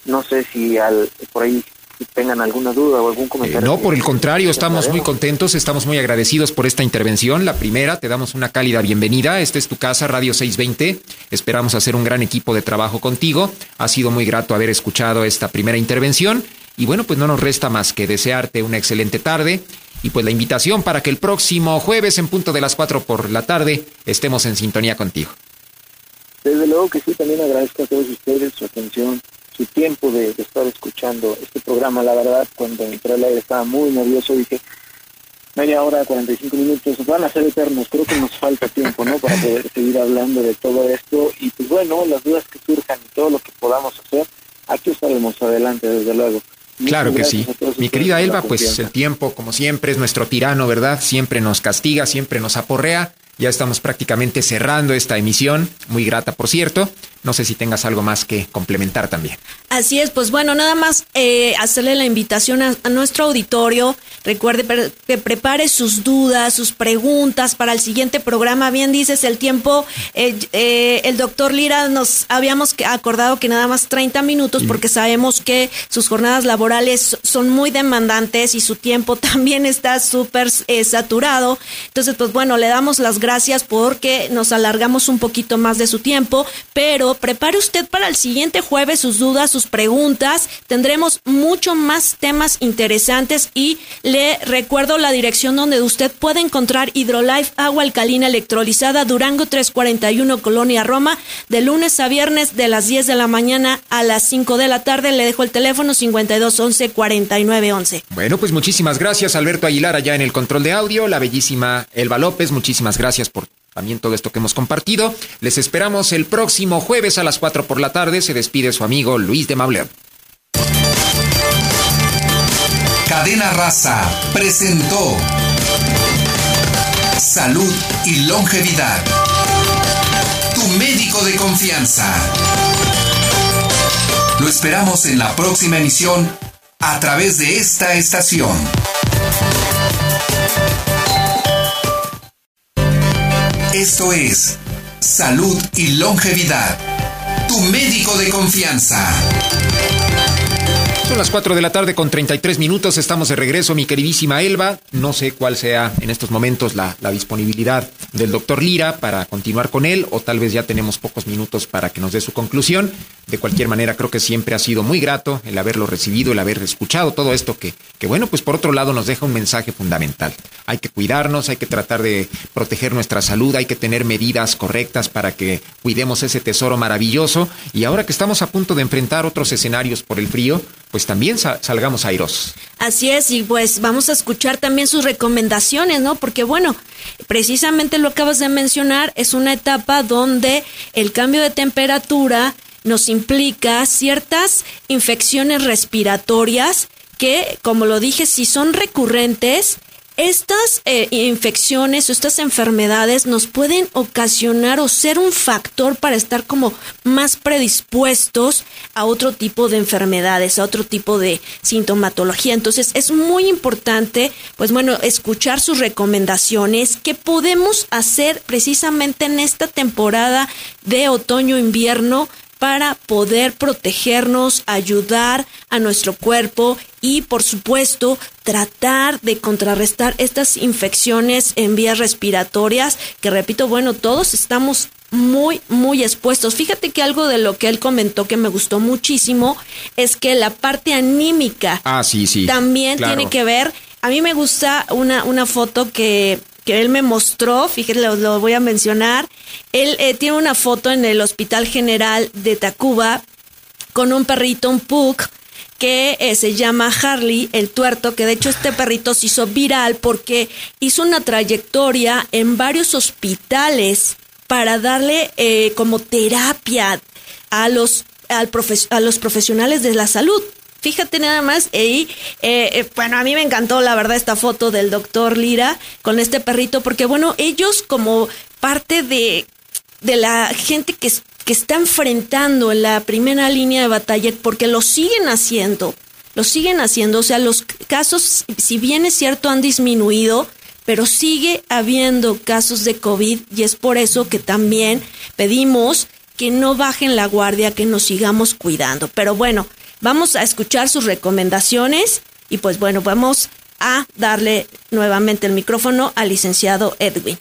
No sé si al, por ahí tengan alguna duda o algún eh, comentario. no, por el contrario, estamos muy contentos, estamos muy agradecidos por esta intervención. La primera, te damos una cálida bienvenida. Esta es tu casa, Radio 620. Esperamos hacer un gran equipo de trabajo contigo. Ha sido muy grato haber escuchado esta primera intervención. Y bueno, pues no nos resta más que desearte una excelente tarde y pues la invitación para que el próximo jueves en punto de las 4 por la tarde estemos en sintonía contigo. Desde luego que sí, también agradezco a todos ustedes su atención, su tiempo de, estar escuchando este programa. La verdad, cuando entré al aire estaba muy nervioso, dije, media hora, 45 minutos, van a ser eternos, creo que nos falta tiempo, ¿no? Para poder seguir hablando de todo esto y pues bueno, las dudas que surjan y todo lo que podamos hacer, aquí estaremos adelante, desde luego. Claro que sí. Mi querida Elba, pues el tiempo, como siempre, es nuestro tirano, ¿verdad? Siempre nos castiga, siempre nos aporrea. Ya estamos prácticamente cerrando esta emisión, muy grata por cierto. No sé si tengas algo más que complementar también. Así es, pues bueno, nada más eh, hacerle la invitación a, nuestro auditorio. Recuerde que prepare sus dudas, sus preguntas para el siguiente programa. Bien dices, el tiempo, eh, eh, el doctor Lira nos habíamos acordado que nada más 30 minutos porque sabemos que sus jornadas laborales son muy demandantes y su tiempo también está súper saturado. Entonces, pues bueno, le damos las gracias porque nos alargamos un poquito más de su tiempo, pero prepare usted para el siguiente jueves sus dudas, sus preguntas. Tendremos mucho más temas interesantes y le recuerdo la dirección donde usted puede encontrar Hidrolife agua alcalina electrolizada Durango 341 Colonia Roma de lunes a viernes de las 10 de la mañana a las 5 de la tarde. Le dejo el teléfono 5211 4911. Bueno, pues muchísimas gracias Alberto Aguilar allá en el control de audio, la bellísima Elba López, muchísimas gracias por también todo esto que hemos compartido. Les esperamos el próximo jueves a las 4 por la tarde. Se despide su amigo Luis de Mauleón. Cadena Raza presentó Salud y Longevidad. Tu médico de confianza. Lo esperamos en la próxima emisión a través de esta estación. Esto es Salud y Longevidad. Tu médico de confianza. Son las 4 de la tarde con 33 minutos. Estamos de regreso, mi queridísima Elba. No sé cuál sea en estos momentos la, disponibilidad del doctor Lira para continuar con él, o tal vez ya tenemos pocos minutos para que nos dé su conclusión. De cualquier manera, creo que siempre ha sido muy grato el haberlo recibido, el haber escuchado todo esto que, que bueno, pues por otro lado nos deja un mensaje fundamental. Hay que cuidarnos, hay que tratar de proteger nuestra salud, hay que tener medidas correctas para que cuidemos ese tesoro maravilloso. Y ahora que estamos a punto de enfrentar otros escenarios por el frío, pues también salgamos airosos. Así es, y pues vamos a escuchar también sus recomendaciones, ¿no? Porque bueno, precisamente lo acabas de mencionar, es una etapa donde el cambio de temperatura nos implica ciertas infecciones respiratorias que, como lo dije, si son recurrentes, estas eh, infecciones o estas enfermedades nos pueden ocasionar o ser un factor para estar como más predispuestos a otro tipo de enfermedades, a otro tipo de sintomatología. Entonces es muy importante, pues bueno, escuchar sus recomendaciones, qué podemos hacer precisamente en esta temporada de otoño-invierno para poder protegernos, ayudar a nuestro cuerpo y, por supuesto, tratar de contrarrestar estas infecciones en vías respiratorias, que repito, bueno, todos estamos muy, muy expuestos. Fíjate que algo de lo que él comentó que me gustó muchísimo es que la parte anímica ah, sí, sí, también tiene que ver. A mí me gusta una, una foto que que él me mostró, fíjense, lo, voy a mencionar. Él eh, tiene una foto en el Hospital General de Tacuba con un perrito, un pug, que eh, se llama Harley, el tuerto, que de hecho este perrito se hizo viral porque hizo una trayectoria en varios hospitales para darle eh, como terapia a los, a los profesionales de la salud. Fíjate nada más, y eh, eh, bueno, a mí me encantó la verdad esta foto del doctor Lira con este perrito, porque bueno, ellos como parte de, de la gente que, que está enfrentando en la primera línea de batalla, porque lo siguen haciendo, lo siguen haciendo, o sea, los casos, si bien es cierto, han disminuido, pero sigue habiendo casos de COVID y es por eso que también pedimos que no bajen la guardia, que nos sigamos cuidando. Pero bueno, Vamos a escuchar sus recomendaciones y pues bueno, vamos a darle nuevamente el micrófono al licenciado Edwin.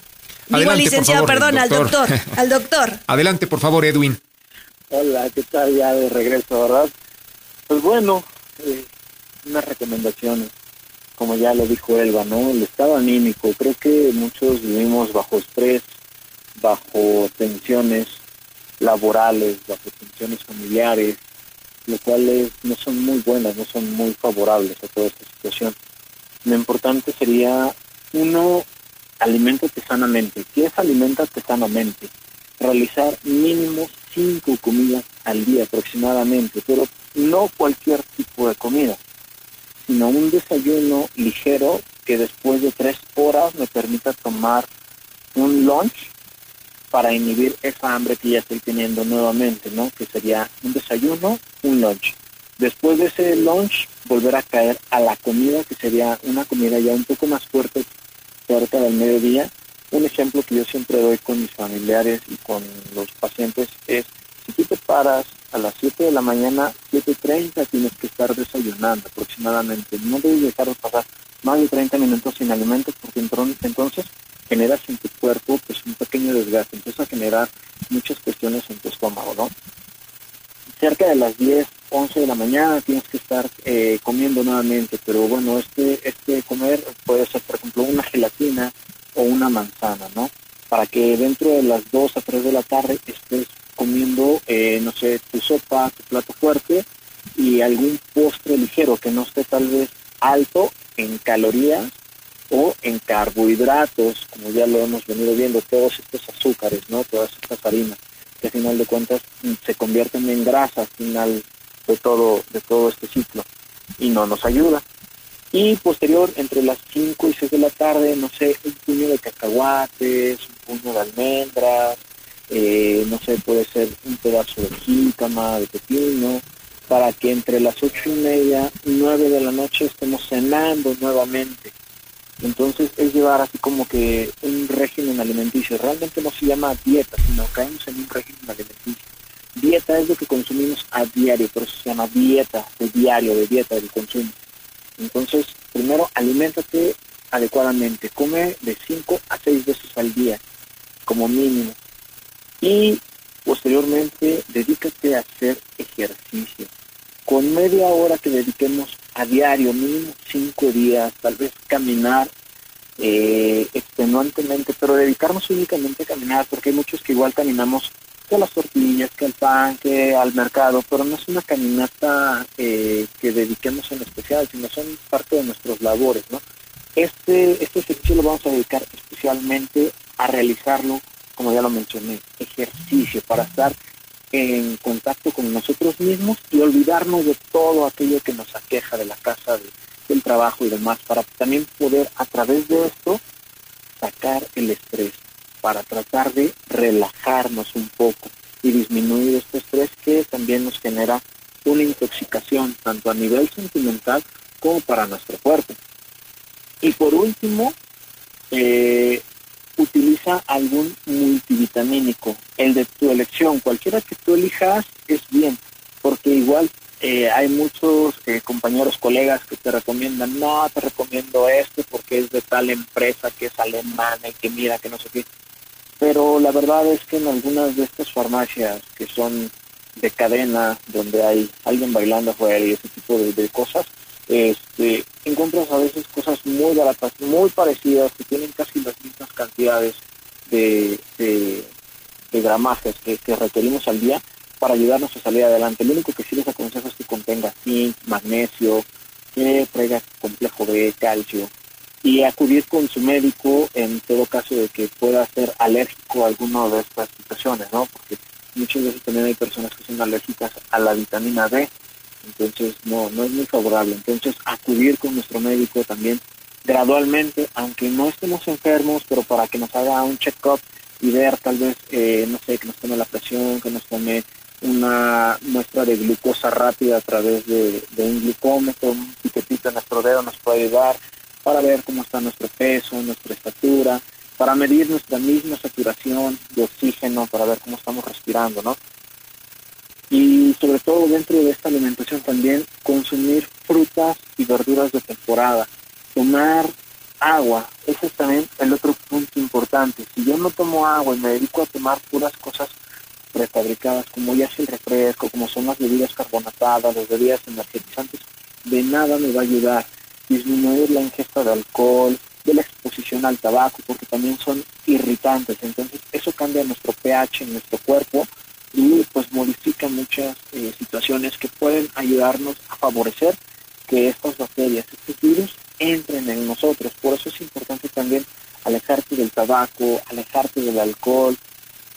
Digo licenciado, perdón, al doctor, al doctor. Adelante, por favor, Edwin. Hola, ¿qué tal? Ya de regreso, ¿verdad? Pues bueno, eh, unas recomendaciones, como ya lo dijo Elba, ¿no? El estado anímico, creo que muchos vivimos bajo estrés, bajo tensiones laborales, bajo tensiones familiares, lo cual no son muy buenas, no son muy favorables a toda esta situación. Lo importante sería, uno, alimentate sanamente. ¿Qué es alimentate sanamente? Realizar mínimo cinco comidas al día aproximadamente, pero no cualquier tipo de comida, sino un desayuno ligero que después de tres horas me permita tomar un lunch para inhibir esa hambre que ya estoy teniendo nuevamente, ¿no? Que sería un desayuno, un lunch. Después de ese lunch, volver a caer a la comida, que sería una comida ya un poco más fuerte cerca del mediodía. Un ejemplo que yo siempre doy con mis familiares y con los pacientes es, si tú te paras a las 7 de la mañana, 7.30 tienes que estar desayunando aproximadamente. No debes dejar de pasar más de 30 minutos sin alimentos porque entonces generas en tu cuerpo pues un pequeño desgaste, empieza a generar muchas cuestiones en tu estómago, ¿no? Cerca de las 10, 11 de la mañana tienes que estar eh, comiendo nuevamente, pero bueno, este, este comer puede ser, por ejemplo, una gelatina o una manzana, ¿no? Para que dentro de las 2 a 3 de la tarde estés comiendo, eh, no sé, tu sopa, tu plato fuerte y algún postre ligero que no esté tal vez alto en calorías o en carbohidratos, como ya lo hemos venido viendo, todos estos azúcares, ¿no? Todas estas harinas, que al final de cuentas mm, se convierten en grasa al final de todo, de todo este ciclo y no nos ayuda. Y posterior, entre las 5 y 6 de la tarde, no sé, un puño de cacahuates, un puño de almendras, eh, no sé, puede ser un pedazo de jícama, de pepino, para que entre las ocho y media, nueve de la noche estemos cenando nuevamente. Entonces es llevar así como que un régimen alimenticio. Realmente no se llama dieta, sino caemos en un régimen alimenticio. Dieta es lo que consumimos a diario, por eso se llama dieta, de diario, de dieta del consumo. Entonces, primero, aliméntate adecuadamente. Come de 5 a 6 veces al día, como mínimo. Y posteriormente, dedícate a hacer ejercicio. Con media hora que dediquemos a diario, mínimo cinco días, tal vez caminar eh, extenuantemente, pero dedicarnos únicamente a caminar, porque hay muchos que igual caminamos que a las tortillas, que al pan, que al mercado, pero no es una caminata eh, que dediquemos en especial, sino son parte de nuestros labores, ¿no? Este, este ejercicio lo vamos a dedicar especialmente a realizarlo, como ya lo mencioné, ejercicio para estar en contacto con nosotros mismos y olvidarnos de todo aquello que nos aqueja de la casa, del trabajo y demás, para también poder a través de esto sacar el estrés, para tratar de relajarnos un poco y disminuir este estrés que también nos genera una intoxicación tanto a nivel sentimental como para nuestro cuerpo. Y por último, eh, utiliza algún multivitamínico, el de tu elección, cualquiera que tú elijas es bien, porque igual eh, hay muchos eh, compañeros, colegas que te recomiendan, no, te recomiendo este porque es de tal empresa que es alemana y que mira que no sé qué. Pero la verdad es que en algunas de estas farmacias que son de cadena, donde hay alguien bailando afuera y ese tipo de cosas, este, encuentras a veces cosas muy baratas, muy parecidas, que tienen casi las mismas cantidades de, de, gramajes que, requerimos al día para ayudarnos a salir adelante. Lo único que sí les aconsejo es que contenga zinc, magnesio, que traiga complejo B, calcio, y acudir con su médico en todo caso de que pueda ser alérgico a alguna de estas situaciones, ¿no? Porque muchas veces también hay personas que son alérgicas a la vitamina D entonces no, no es muy favorable. Entonces acudir con nuestro médico también gradualmente, aunque no estemos enfermos, pero para que nos haga un check-up y ver tal vez, eh, no sé, que nos tome la presión, que nos tome una muestra de glucosa rápida a través de, un glucómetro, un piquetito en nuestro dedo nos puede ayudar para ver cómo está nuestro peso, nuestra estatura, para medir nuestra misma saturación de oxígeno, para ver cómo estamos respirando, ¿no? y sobre todo dentro de esta alimentación también consumir frutas y verduras de temporada, tomar agua, ese es también el otro punto importante. Si yo no tomo agua y me dedico a tomar puras cosas prefabricadas, como ya es el refresco, como son las bebidas carbonatadas, las bebidas energetizantes, de nada me va a ayudar disminuir la ingesta de alcohol, de la exposición al tabaco, porque también son irritantes. Entonces eso cambia nuestro pH en nuestro cuerpo y pues modifica muchas eh, situaciones que pueden ayudarnos a favorecer que estas bacterias, estos virus, entren en nosotros. Por eso es importante también alejarte del tabaco, alejarte del alcohol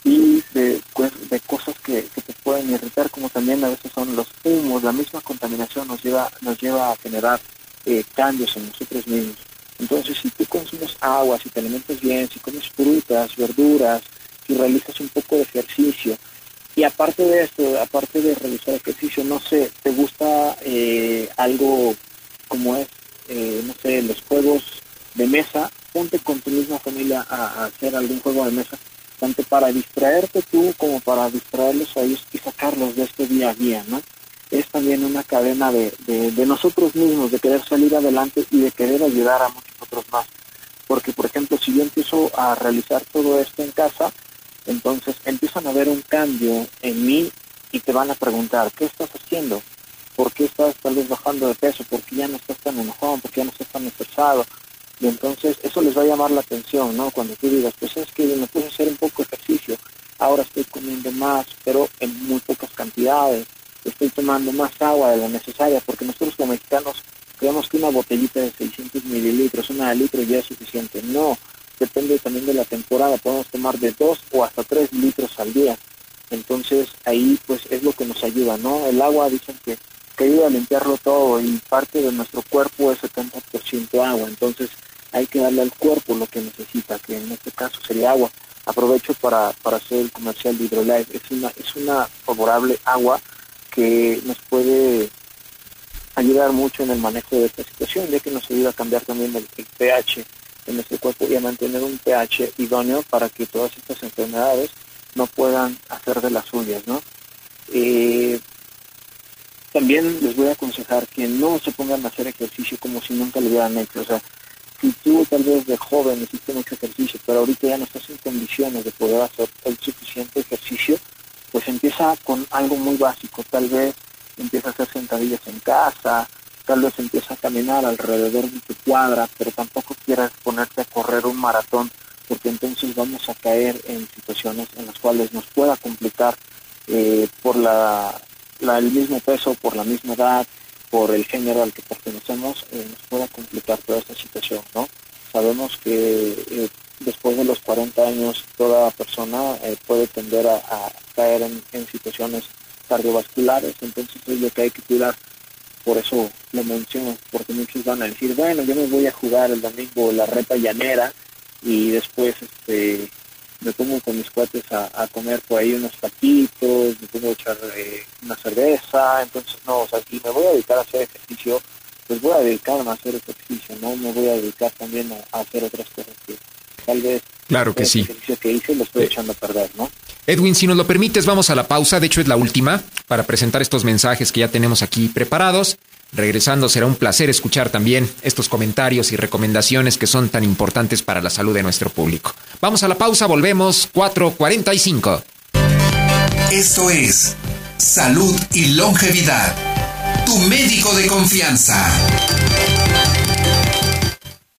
y de, pues, de cosas que, que te pueden irritar, como también a veces son los humos, la misma contaminación nos lleva, nos lleva a generar eh, cambios en nosotros mismos. Entonces, si tú consumes agua, si te alimentas bien, si comes frutas, verduras, si realizas un poco de ejercicio, y aparte de esto, aparte de realizar ejercicio, no sé, ¿te gusta eh, algo como es, eh, no sé, los juegos de mesa? Ponte con tu misma familia a, hacer algún juego de mesa, tanto para distraerte tú como para distraerlos a ellos y sacarlos de este día a día, ¿no? Es también una cadena de, de nosotros mismos, de querer salir adelante y de querer ayudar a muchos otros más. Porque, por ejemplo, si yo empiezo a realizar todo esto en casa, entonces empiezan a ver un cambio en mí y te van a preguntar, ¿qué estás haciendo? ¿Por qué estás tal vez bajando de peso? ¿Por qué ya no estás tan enojado? ¿Por qué ya no estás tan estresado? Y entonces eso les va a llamar la atención, ¿no? Cuando tú digas, pues es que me puse a hacer un poco de ejercicio, ahora estoy comiendo más, pero en muy pocas cantidades, estoy tomando más agua de la necesaria, porque nosotros como mexicanos creemos que una botellita de 600 mililitros, una de litro ya es suficiente. No, depende también de la temporada, podemos tomar de 2 o hasta 3 litros al día. Entonces ahí pues es lo que nos ayuda, ¿no? El agua dicen que, que ayuda a limpiarlo todo y parte de nuestro cuerpo es 70% agua, entonces hay que darle al cuerpo lo que necesita, que en este caso sería agua. Aprovecho para, para hacer el comercial de Hydrolife, es una, es una favorable agua que nos puede ayudar mucho en el manejo de esta situación, ya que nos ayuda a cambiar también el pH en nuestro cuerpo y a mantener un pH idóneo para que todas estas enfermedades no puedan hacer de las suyas, ¿no? Eh, también les voy a aconsejar que no se pongan a hacer ejercicio como si nunca lo hubieran hecho. O sea, si tú tal vez de joven hiciste mucho ejercicio, pero ahorita ya no estás en condiciones de poder hacer el suficiente ejercicio, pues empieza con algo muy básico. Tal vez empieza a hacer sentadillas en casa, tal vez empieza a caminar alrededor de tu cuadra, pero tampoco quieras ponerte a correr un maratón, porque entonces vamos a caer en situaciones en las cuales nos pueda complicar eh, por la, el mismo peso, por la misma edad, por el género al que pertenecemos, eh, nos pueda complicar toda esta situación, ¿no? Sabemos que eh, después de los 40 años toda persona puede tender a, caer en, en, situaciones cardiovasculares, entonces es lo que hay que cuidar por eso lo menciono, porque muchos van a decir, bueno, yo me voy a jugar el domingo la reta llanera y después este me pongo con mis cuates a, comer por ahí unos taquitos, me pongo a echar eh, una cerveza, entonces no, o sea, si me voy a dedicar a hacer ejercicio, pues voy a dedicarme a hacer ejercicio, no me voy a dedicar también a, hacer otras cosas que tal vez claro que sí. ejercicio que hice lo estoy echando a perder, ¿no? Edwin, si nos lo permites, vamos a la pausa. De hecho, es la última para presentar estos mensajes que ya tenemos aquí preparados. Regresando, será un placer escuchar también estos comentarios y recomendaciones que son tan importantes para la salud de nuestro público. Vamos a la pausa, volvemos 4.45. Esto es Salud y Longevidad, tu médico de confianza.